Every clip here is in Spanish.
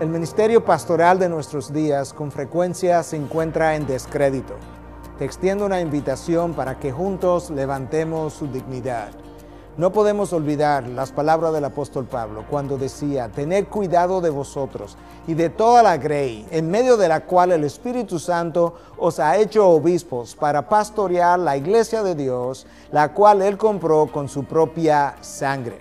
El ministerio pastoral de nuestros días con frecuencia se encuentra en descrédito. Te extiendo una invitación para que juntos levantemos su dignidad. No podemos olvidar las palabras del apóstol Pablo cuando decía, tened cuidado de vosotros y de toda la grey, en medio de la cual el Espíritu Santo os ha hecho obispos para pastorear la iglesia de Dios, la cual él compró con su propia sangre.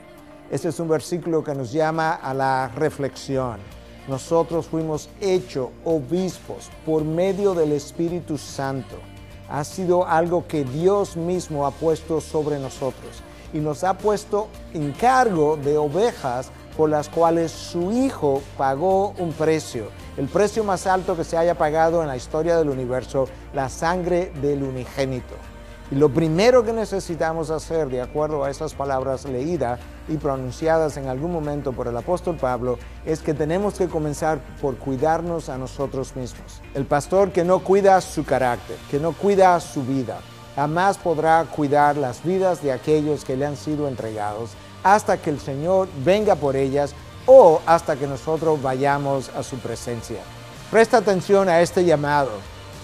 Este es un versículo que nos llama a la reflexión nosotros fuimos hechos obispos por medio del Espíritu Santo. Ha sido algo que Dios mismo ha puesto sobre nosotros y nos ha puesto en cargo de ovejas por las cuales su Hijo pagó un precio, el precio más alto que se haya pagado en la historia del universo, la sangre del unigénito. Y lo primero que necesitamos hacer, de acuerdo a esas palabras leídas y pronunciadas en algún momento por el apóstol Pablo, es que tenemos que comenzar por cuidarnos a nosotros mismos. El pastor que no cuida su carácter, que no cuida su vida, jamás podrá cuidar las vidas de aquellos que le han sido entregados hasta que el Señor venga por ellas o hasta que nosotros vayamos a su presencia. Presta atención a este llamado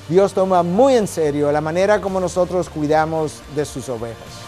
Dios toma muy en serio la manera como nosotros cuidamos de sus ovejas.